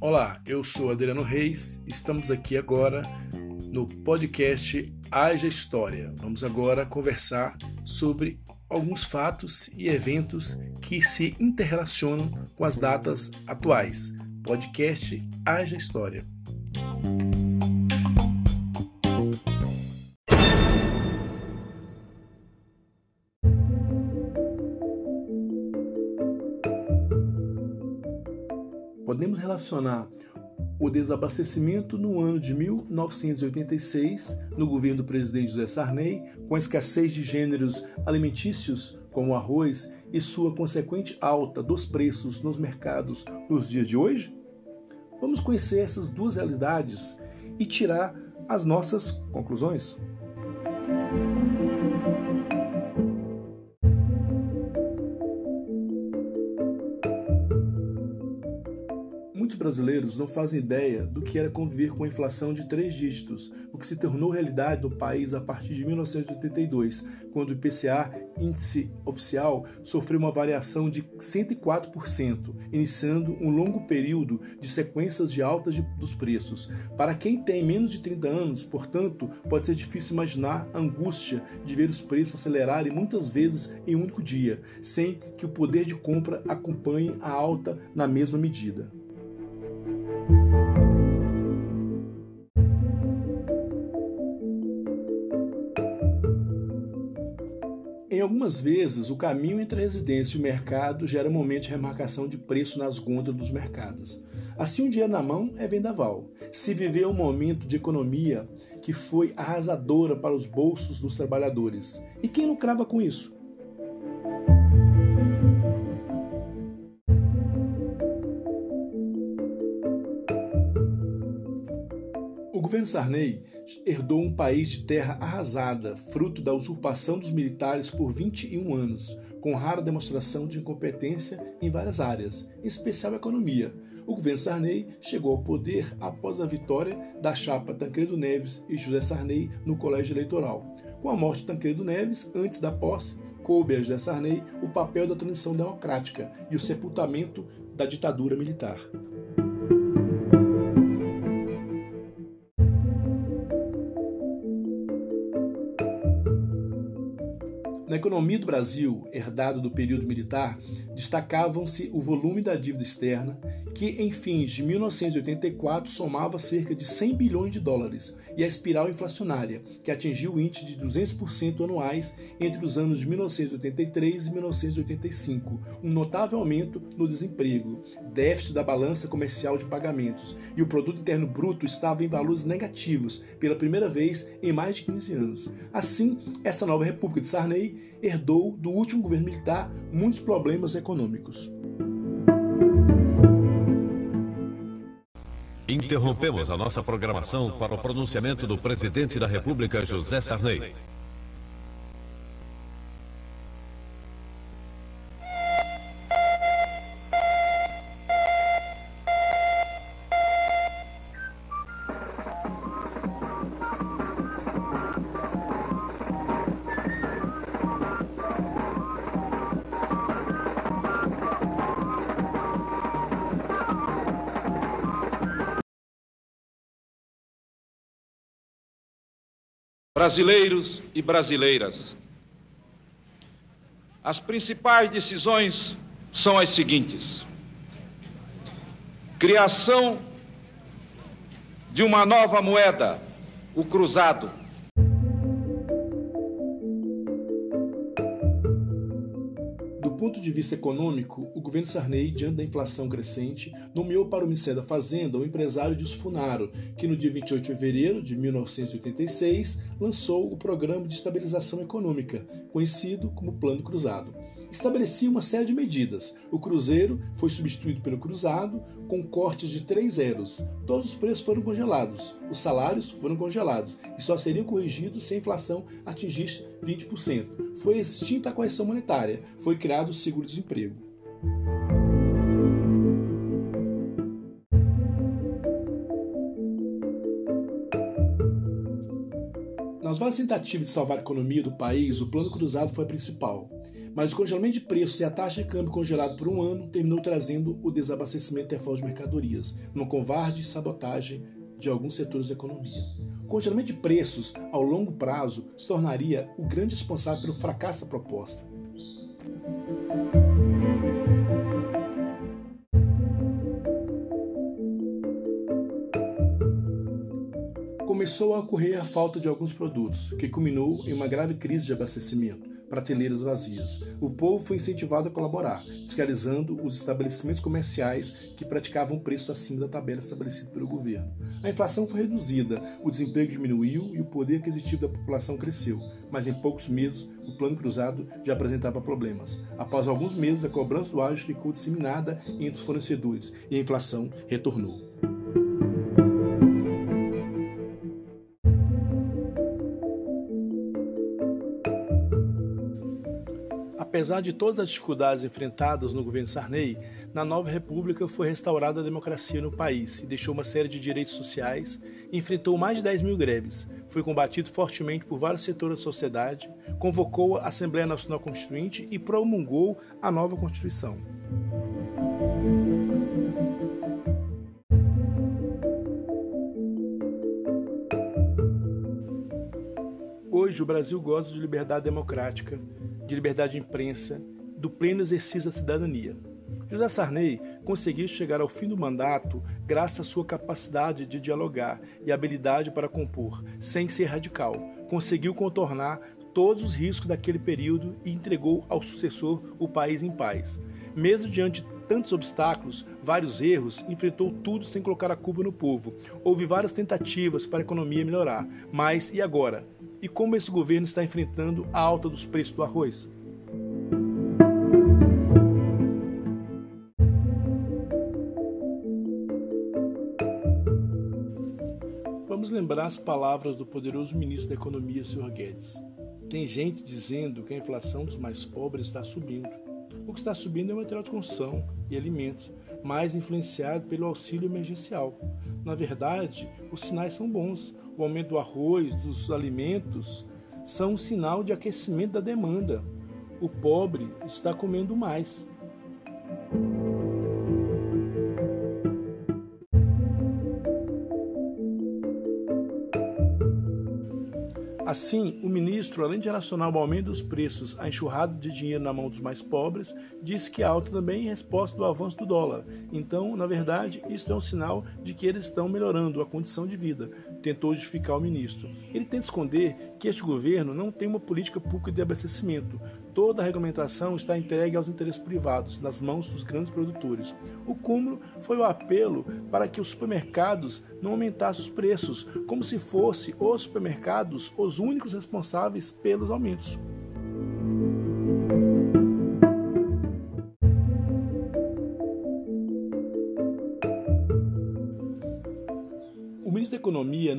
Olá, eu sou Adriano Reis. Estamos aqui agora no podcast Haja História. Vamos agora conversar sobre alguns fatos e eventos que se interrelacionam com as datas atuais. Podcast Haja História. Relacionar o desabastecimento no ano de 1986, no governo do presidente José Sarney, com a escassez de gêneros alimentícios como arroz e sua consequente alta dos preços nos mercados nos dias de hoje? Vamos conhecer essas duas realidades e tirar as nossas conclusões. Muitos brasileiros não fazem ideia do que era conviver com a inflação de três dígitos, o que se tornou realidade no país a partir de 1982, quando o IPCA, índice oficial, sofreu uma variação de 104%, iniciando um longo período de sequências de altas de, dos preços. Para quem tem menos de 30 anos, portanto, pode ser difícil imaginar a angústia de ver os preços acelerarem muitas vezes em um único dia, sem que o poder de compra acompanhe a alta na mesma medida. Algumas vezes, o caminho entre a residência e o mercado gera um momento de remarcação de preço nas gôndolas dos mercados. Assim, um dinheiro na mão é vendaval. Se viveu um momento de economia que foi arrasadora para os bolsos dos trabalhadores. E quem lucrava com isso? governo Sarney herdou um país de terra arrasada, fruto da usurpação dos militares por 21 anos, com rara demonstração de incompetência em várias áreas, em especial a economia. O governo Sarney chegou ao poder após a vitória da chapa Tancredo Neves e José Sarney no colégio eleitoral. Com a morte de Tancredo Neves, antes da posse, coube a José Sarney o papel da transição democrática e o sepultamento da ditadura militar. Na economia do Brasil, herdado do período militar, destacavam-se o volume da dívida externa, que em fins de 1984 somava cerca de 100 bilhões de dólares, e a espiral inflacionária, que atingiu o índice de 200% anuais entre os anos de 1983 e 1985, um notável aumento no desemprego, déficit da balança comercial de pagamentos, e o produto interno bruto estava em valores negativos pela primeira vez em mais de 15 anos. Assim, essa nova República de Sarney herdou do último governo militar muitos problemas econômicos. Interrompemos a nossa programação para o pronunciamento do presidente da República, José Sarney. Brasileiros e brasileiras. As principais decisões são as seguintes: criação de uma nova moeda, o cruzado de vista econômico, o governo Sarney, diante da inflação crescente, nomeou para o Ministério da Fazenda o empresário Funaro, que no dia 28 de fevereiro de 1986 lançou o Programa de Estabilização Econômica, conhecido como Plano Cruzado estabelecia uma série de medidas. O cruzeiro foi substituído pelo cruzado, com cortes de três zeros. Todos os preços foram congelados, os salários foram congelados e só seriam corrigidos se a inflação atingisse 20%. Foi extinta a correção monetária, foi criado o seguro-desemprego. várias tentativas de salvar a economia do país, o plano cruzado foi a principal. Mas o congelamento de preços e a taxa de câmbio congelado por um ano terminou trazendo o desabastecimento e a falta de mercadorias, uma covarde sabotagem de alguns setores da economia. O congelamento de preços ao longo prazo se tornaria o grande responsável pelo fracasso da proposta. Começou a ocorrer a falta de alguns produtos, que culminou em uma grave crise de abastecimento prateleiras vazias. O povo foi incentivado a colaborar, fiscalizando os estabelecimentos comerciais que praticavam preço acima da tabela estabelecida pelo governo. A inflação foi reduzida, o desemprego diminuiu e o poder aquisitivo da população cresceu, mas em poucos meses o plano cruzado já apresentava problemas. Após alguns meses, a cobrança do ágio ficou disseminada entre os fornecedores e a inflação retornou. Apesar de todas as dificuldades enfrentadas no governo Sarney, na nova república foi restaurada a democracia no país e deixou uma série de direitos sociais, enfrentou mais de 10 mil greves, foi combatido fortemente por vários setores da sociedade, convocou a Assembleia Nacional Constituinte e promulgou a nova Constituição. Hoje o Brasil goza de liberdade democrática, de liberdade de imprensa, do pleno exercício da cidadania. José Sarney conseguiu chegar ao fim do mandato graças à sua capacidade de dialogar e habilidade para compor, sem ser radical. Conseguiu contornar todos os riscos daquele período e entregou ao sucessor o país em paz. Mesmo diante de tantos obstáculos, vários erros, enfrentou tudo sem colocar a culpa no povo. Houve várias tentativas para a economia melhorar, mas e agora? E como esse governo está enfrentando a alta dos preços do arroz. Vamos lembrar as palavras do poderoso ministro da Economia, Sr. Guedes. Tem gente dizendo que a inflação dos mais pobres está subindo. O que está subindo é o material de construção e alimentos, mais influenciado pelo auxílio emergencial. Na verdade, os sinais são bons o aumento do arroz, dos alimentos, são um sinal de aquecimento da demanda. O pobre está comendo mais. Assim, o ministro, além de relacionar o aumento dos preços à enxurrada de dinheiro na mão dos mais pobres, disse que a alta também é em resposta do avanço do dólar. Então, na verdade, isso é um sinal de que eles estão melhorando a condição de vida, tentou justificar o ministro. Ele tenta esconder que este governo não tem uma política pública de abastecimento. Toda a regulamentação está entregue aos interesses privados, nas mãos dos grandes produtores. O cúmulo foi o apelo para que os supermercados não aumentassem os preços, como se fossem os supermercados os únicos responsáveis pelos aumentos.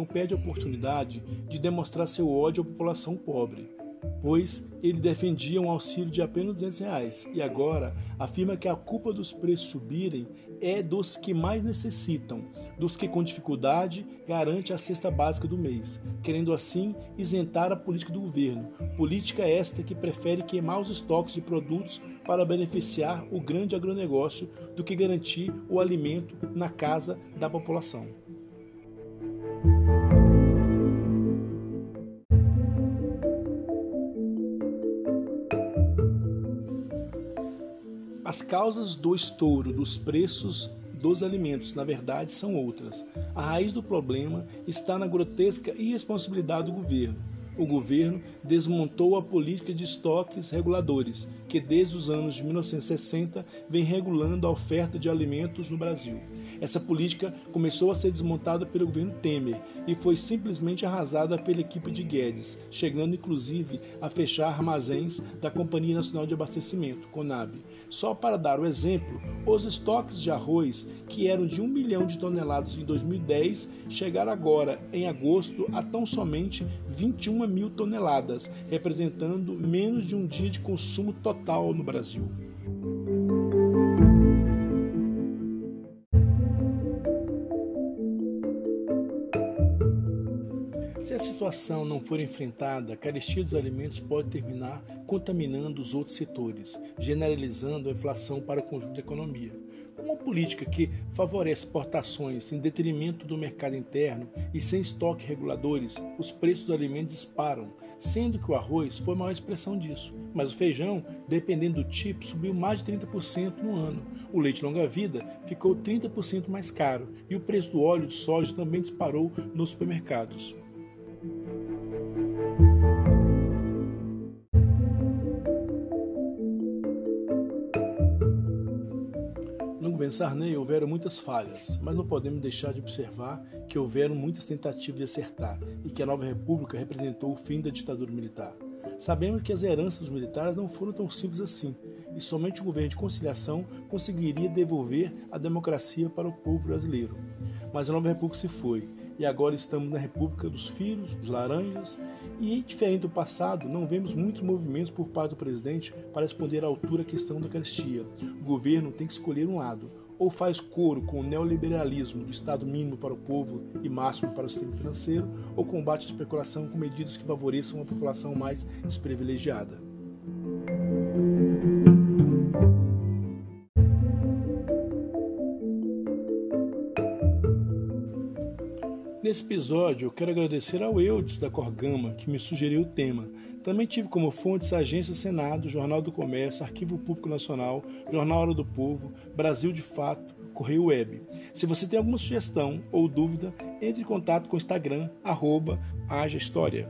Não perde a oportunidade de demonstrar seu ódio à população pobre, pois ele defendia um auxílio de apenas 200 reais e agora afirma que a culpa dos preços subirem é dos que mais necessitam, dos que com dificuldade garante a cesta básica do mês, querendo assim isentar a política do governo, política esta que prefere queimar os estoques de produtos para beneficiar o grande agronegócio do que garantir o alimento na casa da população. As causas do estouro dos preços dos alimentos, na verdade, são outras. A raiz do problema está na grotesca irresponsabilidade do governo o governo desmontou a política de estoques reguladores, que desde os anos de 1960 vem regulando a oferta de alimentos no Brasil. Essa política começou a ser desmontada pelo governo Temer e foi simplesmente arrasada pela equipe de Guedes, chegando inclusive a fechar armazéns da Companhia Nacional de Abastecimento, CONAB. Só para dar o exemplo, os estoques de arroz, que eram de 1 milhão de toneladas em 2010, chegaram agora, em agosto, a tão somente 21 mil toneladas, representando menos de um dia de consumo total no Brasil. Se a situação não for enfrentada, a carestia dos alimentos pode terminar contaminando os outros setores, generalizando a inflação para o conjunto da economia. Com uma política que favorece exportações em detrimento do mercado interno e sem estoque reguladores, os preços dos alimentos disparam, sendo que o arroz foi a maior expressão disso. Mas o feijão, dependendo do tipo, subiu mais de 30% no ano. O leite longa-vida ficou 30% mais caro e o preço do óleo de soja também disparou nos supermercados. Governo Sarney houveram muitas falhas, mas não podemos deixar de observar que houveram muitas tentativas de acertar e que a nova república representou o fim da ditadura militar. Sabemos que as heranças dos militares não foram tão simples assim, e somente o governo de conciliação conseguiria devolver a democracia para o povo brasileiro. Mas a nova república se foi, e agora estamos na República dos Filhos, dos Laranjas, e diferente do passado, não vemos muitos movimentos por parte do presidente para responder à altura à questão da carestia. O governo tem que escolher um lado, ou faz coro com o neoliberalismo do Estado mínimo para o povo e máximo para o sistema financeiro, ou combate a especulação com medidas que favoreçam a população mais desprivilegiada. Nesse episódio, eu quero agradecer ao Eudes da Corgama, que me sugeriu o tema. Também tive como fontes a Agência Senado, Jornal do Comércio, Arquivo Público Nacional, Jornal Hora do Povo, Brasil de Fato, Correio Web. Se você tem alguma sugestão ou dúvida, entre em contato com o Instagram, arroba História.